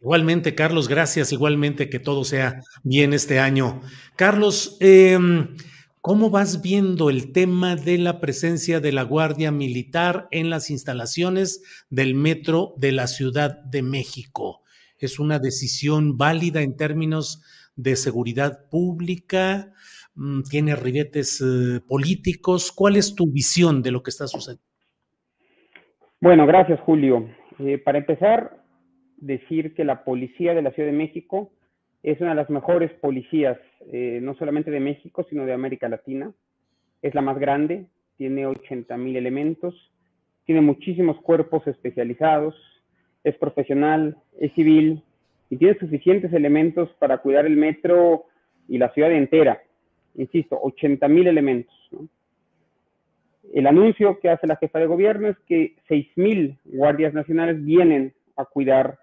Igualmente, Carlos, gracias. Igualmente, que todo sea bien este año. Carlos, eh, ¿cómo vas viendo el tema de la presencia de la Guardia Militar en las instalaciones del metro de la Ciudad de México? ¿Es una decisión válida en términos de seguridad pública? Mm, ¿Tiene ribetes eh, políticos? ¿Cuál es tu visión de lo que está sucediendo? Bueno, gracias, Julio. Eh, para empezar, decir que la policía de la Ciudad de México es una de las mejores policías, eh, no solamente de México, sino de América Latina. Es la más grande, tiene 80 mil elementos, tiene muchísimos cuerpos especializados, es profesional, es civil y tiene suficientes elementos para cuidar el metro y la ciudad entera. Insisto, 80 mil elementos. El anuncio que hace la jefa de gobierno es que 6 mil guardias nacionales vienen a cuidar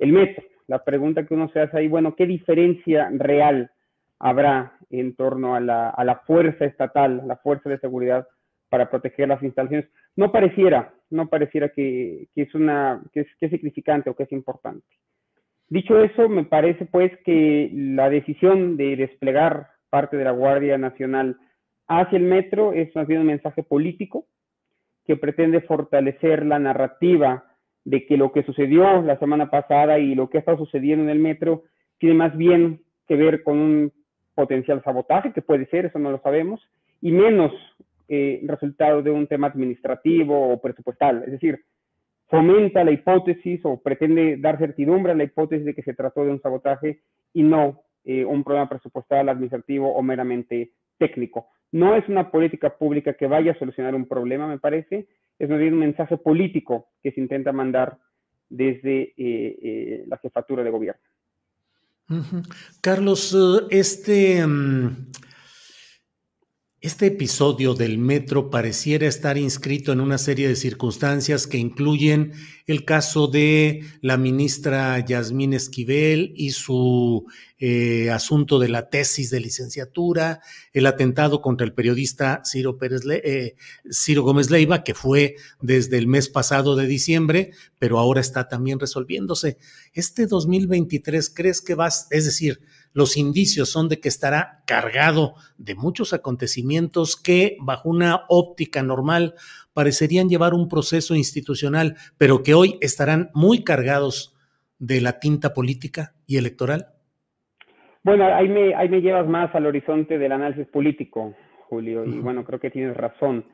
el metro. La pregunta que uno se hace ahí, bueno, ¿qué diferencia real habrá en torno a la, fuerza estatal, la fuerza de seguridad para proteger las instalaciones? No pareciera, no pareciera que, que es una, que es, que es significante o que es importante. Dicho eso, me parece pues que la decisión de desplegar parte de la Guardia Nacional hacia el metro es más bien un mensaje político que pretende fortalecer la narrativa de que lo que sucedió la semana pasada y lo que ha estado sucediendo en el metro tiene más bien que ver con un potencial sabotaje, que puede ser, eso no lo sabemos, y menos eh, resultado de un tema administrativo o presupuestal. Es decir, fomenta la hipótesis o pretende dar certidumbre a la hipótesis de que se trató de un sabotaje y no eh, un problema presupuestal, administrativo o meramente técnico. No es una política pública que vaya a solucionar un problema, me parece, es más bien un mensaje político que se intenta mandar desde eh, eh, la jefatura de gobierno. Carlos, uh, este, um, este episodio del metro pareciera estar inscrito en una serie de circunstancias que incluyen el caso de la ministra Yasmín Esquivel y su eh, asunto de la tesis de licenciatura, el atentado contra el periodista Ciro, Pérez Le eh, Ciro Gómez Leiva, que fue desde el mes pasado de diciembre, pero ahora está también resolviéndose. Este 2023, ¿crees que vas, es decir, los indicios son de que estará cargado de muchos acontecimientos que, bajo una óptica normal, parecerían llevar un proceso institucional, pero que hoy estarán muy cargados de la tinta política y electoral? Bueno, ahí me, ahí me llevas más al horizonte del análisis político, Julio, y uh -huh. bueno, creo que tienes razón.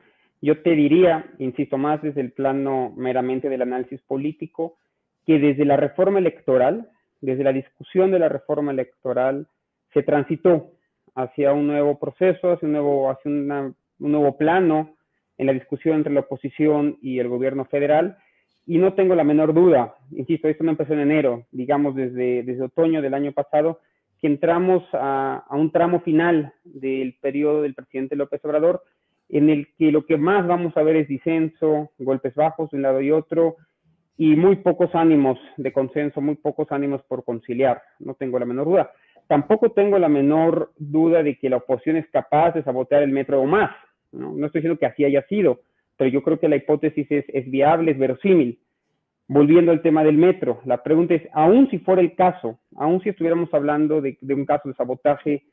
Yo te diría, insisto más desde el plano meramente del análisis político, que desde la reforma electoral, desde la discusión de la reforma electoral, se transitó hacia un nuevo proceso, hacia un nuevo, hacia un nuevo plano en la discusión entre la oposición y el gobierno federal. Y no tengo la menor duda, insisto, esto no empezó en enero, digamos desde, desde otoño del año pasado, que entramos a, a, un tramo final del periodo del presidente López Obrador, en el que lo que más vamos a ver es disenso, golpes bajos de un lado y otro, y muy pocos ánimos de consenso, muy pocos ánimos por conciliar, no tengo la menor duda. Tampoco tengo la menor duda de que la oposición es capaz de sabotear el metro o más, no, estoy diciendo que así haya sido, pero yo creo que la hipótesis es, viable, es verosímil. Volviendo al tema del metro, la pregunta es, aún si fuera el caso, aún si estuviéramos hablando de, un caso de sabotaje,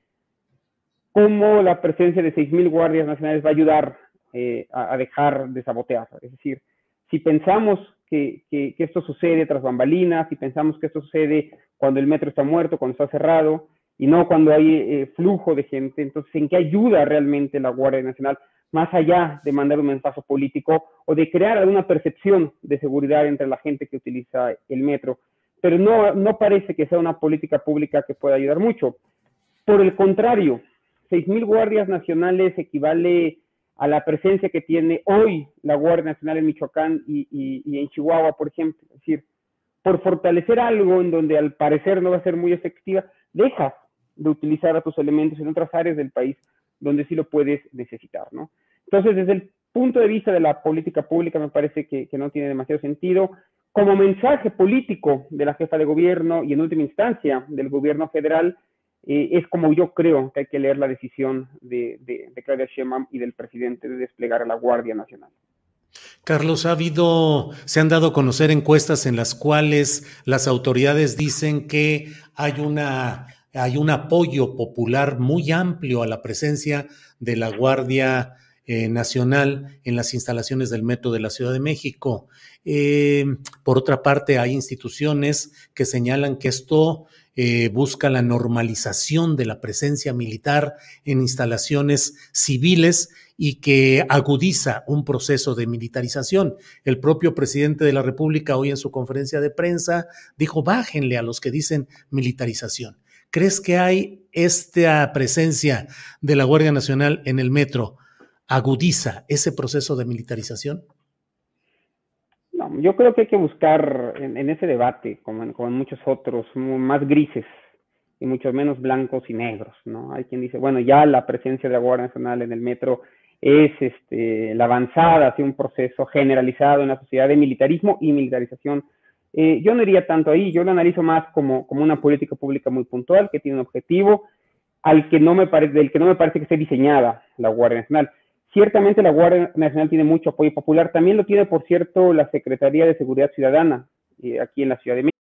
¿cómo la presencia de 6.000 guardias nacionales va a ayudar eh, a, dejar de sabotear? Es decir, si pensamos que, esto sucede tras bambalinas, si pensamos que esto sucede cuando el metro está muerto, cuando está cerrado, y no cuando hay eh, flujo de gente, entonces, ¿en qué ayuda realmente la Guardia Nacional? más allá de mandar un mensaje político o de crear alguna percepción de seguridad entre la gente que utiliza el metro. Pero no, no parece que sea una política pública que pueda ayudar mucho. Por el contrario, 6.000 guardias nacionales equivale a la presencia que tiene hoy la Guardia Nacional en Michoacán y, en Chihuahua, por ejemplo. Es decir, por fortalecer algo en donde al parecer no va a ser muy efectiva, dejas de utilizar a tus elementos en otras áreas del país donde sí lo puedes necesitar, ¿no? Entonces, desde el punto de vista de la política pública, me parece que, que no tiene demasiado sentido. Como mensaje político de la jefa de gobierno y en última instancia del gobierno federal, eh, es como yo creo que hay que leer la decisión de, Claudia Sheinbaum y del presidente de desplegar a la Guardia Nacional. Carlos, ha habido, se han dado a conocer encuestas en las cuales las autoridades dicen que hay una hay un apoyo popular muy amplio a la presencia de la Guardia eh, Nacional en las instalaciones del Metro de la Ciudad de México. Eh, por otra parte, hay instituciones que señalan que esto eh, busca la normalización de la presencia militar en instalaciones civiles y que agudiza un proceso de militarización. El propio presidente de la República hoy en su conferencia de prensa dijo, bájenle a los que dicen militarización. ¿Crees que hay esta presencia de la Guardia Nacional en el metro agudiza ese proceso de militarización? No, yo creo que hay que buscar en, ese debate, como en, como muchos otros, más grises y mucho menos blancos y negros, ¿no? Hay quien dice, bueno, ya la presencia de la Guardia Nacional en el metro es este, la avanzada hacia un proceso generalizado en la sociedad de militarismo y militarización eh, yo no iría tanto ahí, yo lo analizo más como, como una política pública muy puntual que tiene un objetivo al que no me parece, del que no me parece que esté diseñada la Guardia Nacional. Ciertamente la Guardia Nacional tiene mucho apoyo popular, también lo tiene, por cierto, la Secretaría de Seguridad Ciudadana eh, aquí en la Ciudad de México.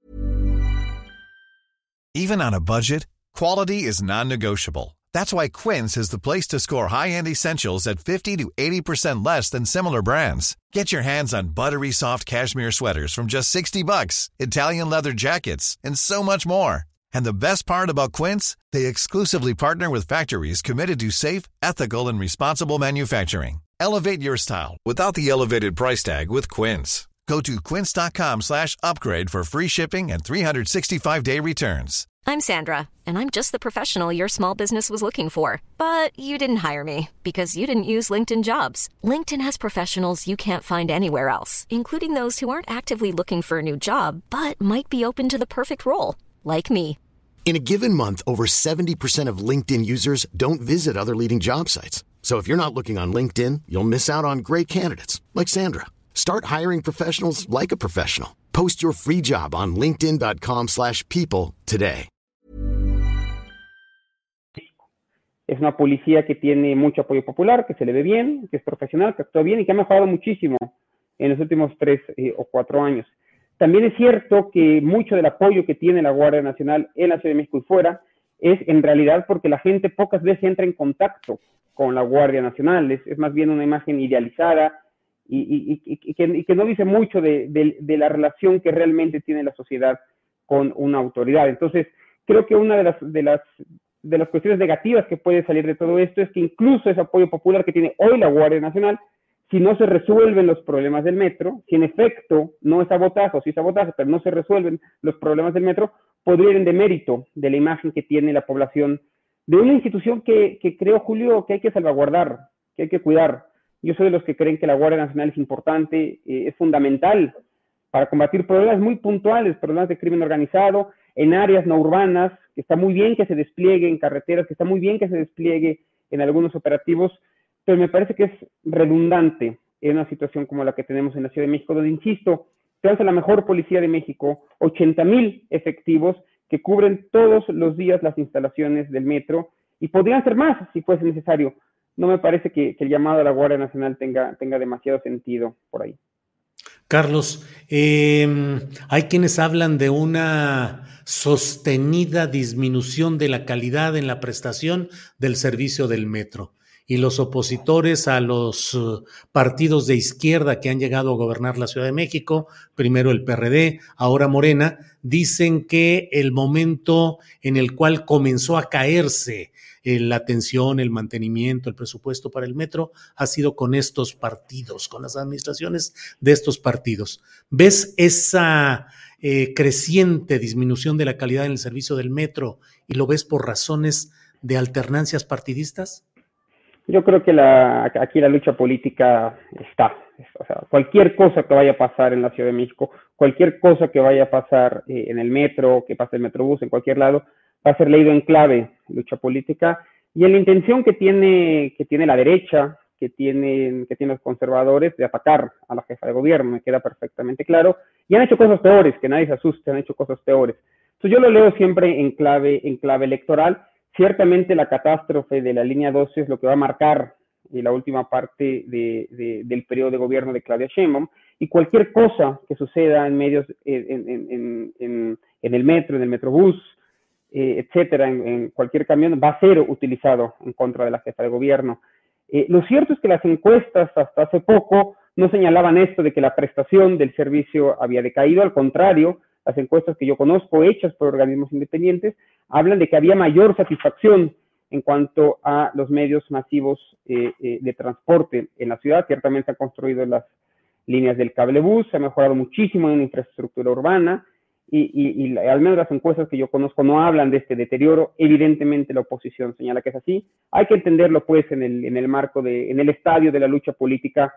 Even on a budget, quality is non-negotiable. That's why Quince is the place to score high-end essentials at 50 to 80% less than similar brands. Get your hands on buttery soft cashmere sweaters from just 60 bucks, Italian leather jackets, and so much more. And the best part about Quince, they exclusively partner with factories committed to safe, ethical, and responsible manufacturing. Elevate your style without the elevated price tag with Quince. Go to quince.com slash upgrade for free shipping and 365-day returns. I'm Sandra, and I'm just the professional your small business was looking for. But you didn't hire me because you didn't use LinkedIn jobs. LinkedIn has professionals you can't find anywhere else, including those who aren't actively looking for a new job, but might be open to the perfect role, like me. In a given month, over 70% of LinkedIn users don't visit other leading job sites. So if you're not looking on LinkedIn, you'll miss out on great candidates like Sandra. Start hiring professionals like a professional. Post your free job on linkedin.com slash people today. Es una policía que tiene mucho apoyo popular, que se le ve bien, que es profesional, que actúa bien y que ha mejorado muchísimo en los últimos tres eh, o cuatro años. También es cierto que mucho del apoyo que tiene la Guardia Nacional en la Ciudad de México y fuera es en realidad porque la gente pocas veces entra en contacto con la Guardia Nacional, es, más bien una imagen idealizada, y, que, no dice mucho de, la relación que realmente tiene la sociedad con una autoridad. Entonces, creo que una de las cuestiones negativas que puede salir de todo esto es que incluso ese apoyo popular que tiene hoy la Guardia Nacional, si no se resuelven los problemas del metro, si en efecto no es sabotaje o si es sabotaje, pero no se resuelven los problemas del metro, podría ir en demérito de la imagen que tiene la población de una institución que, creo, Julio, que hay que salvaguardar, que hay que cuidar. Yo soy de los que creen que la Guardia Nacional es importante, eh, es fundamental para combatir problemas muy puntuales, problemas de crimen organizado en áreas no urbanas, que está muy bien que se despliegue en carreteras, que está muy bien que se despliegue en algunos operativos, pero me parece que es redundante en una situación como la que tenemos en la Ciudad de México, donde, insisto, tenemos la mejor policía de México, 80 mil efectivos que cubren todos los días las instalaciones del metro y podrían ser más si fuese necesario, no me parece que, el llamado a la Guardia Nacional tenga, tenga demasiado sentido por ahí. Carlos, em, hay quienes hablan de una sostenida disminución de la calidad en la prestación del servicio del metro y los opositores a los uh, partidos de izquierda que han llegado a gobernar la Ciudad de México, primero el PRD, ahora Morena, dicen que el momento en el cual comenzó a caerse eh, la atención, el mantenimiento, el presupuesto para el metro ha sido con estos partidos, con las administraciones de estos partidos. ¿Ves esa eh, creciente disminución de la calidad en el servicio del metro y lo ves por razones de alternancias partidistas? Yo creo que la, aquí la lucha política está. O sea, cualquier cosa que vaya a pasar en la Ciudad de México, cualquier cosa que vaya a pasar eh, en el metro, que pase el metrobús, en cualquier lado, va a ser leído en clave lucha política y en la intención que tiene, que tiene la derecha, que tienen, que tienen los conservadores de atacar a la jefa de gobierno, me queda perfectamente claro. Y han hecho cosas peores, que nadie se asuste, han hecho cosas peores. Entonces yo lo leo siempre en clave, en clave electoral Ciertamente la catástrofe de la línea 12 es lo que va a marcar eh, la última parte del periodo de gobierno de Claudia Sheinbaum y cualquier cosa que suceda en el metro, en el metrobús, eh, etcétera, en, cualquier camión, va a ser utilizado en contra de la jefa de gobierno. Eh, lo cierto es que las encuestas hasta hace poco no señalaban esto de que la prestación del servicio había decaído, al contrario, las encuestas que yo conozco, hechas por organismos independientes, hablan de que había mayor satisfacción en cuanto a los medios masivos eh, eh, de transporte en la ciudad. Ciertamente se han construido las líneas del cablebús, se ha mejorado muchísimo en la infraestructura urbana y, al menos las encuestas que yo conozco no hablan de este deterioro. Evidentemente la oposición señala que es así. Hay que entenderlo pues en el, en el marco de, en el estadio de la lucha política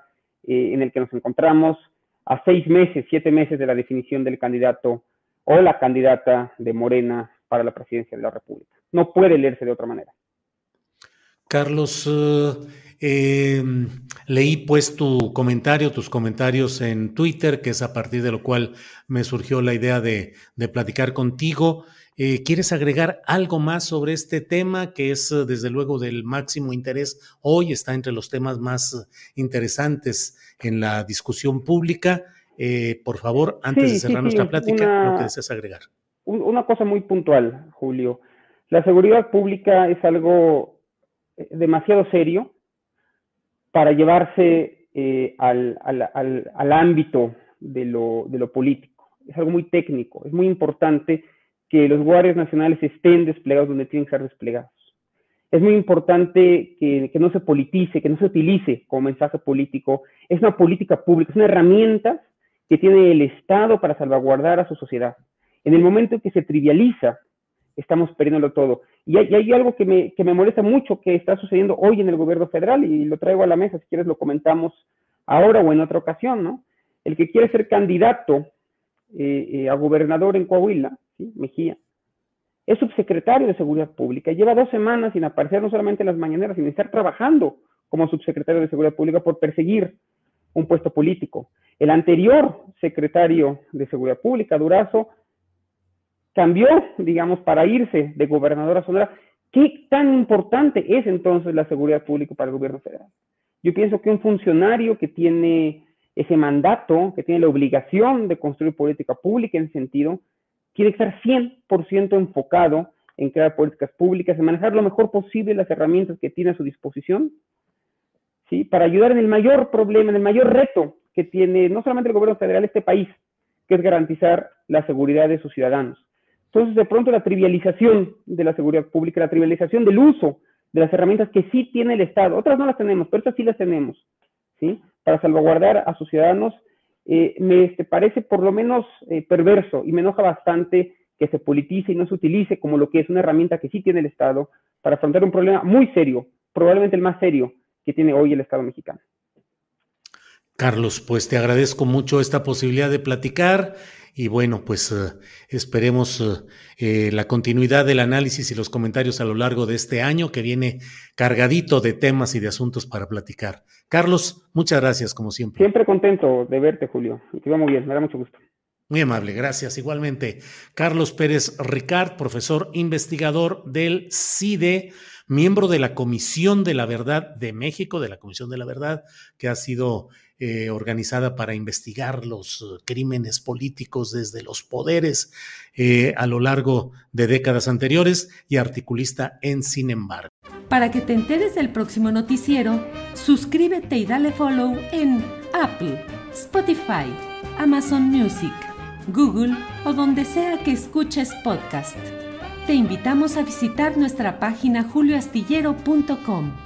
eh, en el que nos encontramos a seis meses, siete meses de la definición del candidato o la candidata de Morena para la presidencia de la República. No puede leerse de otra manera. Carlos, eh, em, leí pues tu comentario, tus comentarios en Twitter, que es a partir de lo cual me surgió la idea de, platicar contigo. Eh, ¿Quieres agregar algo más sobre este tema que es desde luego del máximo interés hoy, está entre los temas más interesantes en la discusión pública. Eh, por favor, antes de cerrar nuestra plática, lo que deseas agregar. Una cosa muy puntual, Julio. La seguridad pública es algo eh, demasiado serio para llevarse eh, al, ámbito de lo, de lo político. Es algo muy técnico. Es muy importante que los guardias nacionales estén desplegados donde tienen que ser desplegados es muy importante que, no se politice, que no se utilice como mensaje político. Es una política pública, es una herramienta que tiene el Estado para salvaguardar a su sociedad. En el momento en que se trivializa, estamos perdiéndolo todo. Y hay, algo que me, que me, molesta mucho que está sucediendo hoy en el gobierno federal y lo traigo a la mesa, si quieres lo comentamos ahora o en otra ocasión, ¿no? El que quiere ser candidato eh, eh, a gobernador en Coahuila, Mejía, es subsecretario de Seguridad Pública. Lleva dos semanas sin aparecer no solamente en las mañaneras, sino estar trabajando como subsecretario de Seguridad Pública por perseguir un puesto político. El anterior secretario de Seguridad Pública, Durazo, cambió, digamos, para irse de gobernador a Sonora. ¿Qué tan importante es entonces la seguridad pública para el gobierno federal? Yo pienso que un funcionario que tiene ese mandato, que tiene la obligación de construir política pública en sentido, quiere estar 100% enfocado en crear políticas públicas, en manejar lo mejor posible las herramientas que tiene a su disposición, ¿sí? Para ayudar en el mayor problema, en el mayor reto que tiene no solamente el gobierno federal, este país, que es garantizar la seguridad de sus ciudadanos. Entonces, de pronto, la trivialización de la seguridad pública, la trivialización del uso de las herramientas que sí tiene el Estado, otras no las tenemos, pero estas sí las tenemos, ¿sí? Para salvaguardar a sus ciudadanos eh, me este, parece por lo menos eh, perverso y me enoja bastante que se politice y no se utilice como lo que es una herramienta que sí tiene el Estado para afrontar un problema muy serio, probablemente el más serio que tiene hoy el Estado mexicano. Carlos, pues te agradezco mucho esta posibilidad de platicar y bueno, pues eh, esperemos eh, eh, la continuidad del análisis y los comentarios a lo largo de este año que viene cargadito de temas y de asuntos para platicar. Carlos, muchas gracias como siempre. Siempre contento de verte, Julio. Te va muy bien, me da mucho gusto. Muy amable, gracias. Igualmente, Carlos Pérez Ricard, profesor investigador del CIDE, miembro de la Comisión de la Verdad de México, de la Comisión de la Verdad, que ha sido eh, organizada para investigar los eh, crímenes políticos desde los poderes eh, a lo largo de décadas anteriores y articulista en Sin embargo. Para que te enteres del próximo noticiero, suscríbete y dale follow en Apple, Spotify, Amazon Music, Google o donde sea que escuches podcast. Te invitamos a visitar nuestra página julioastillero.com.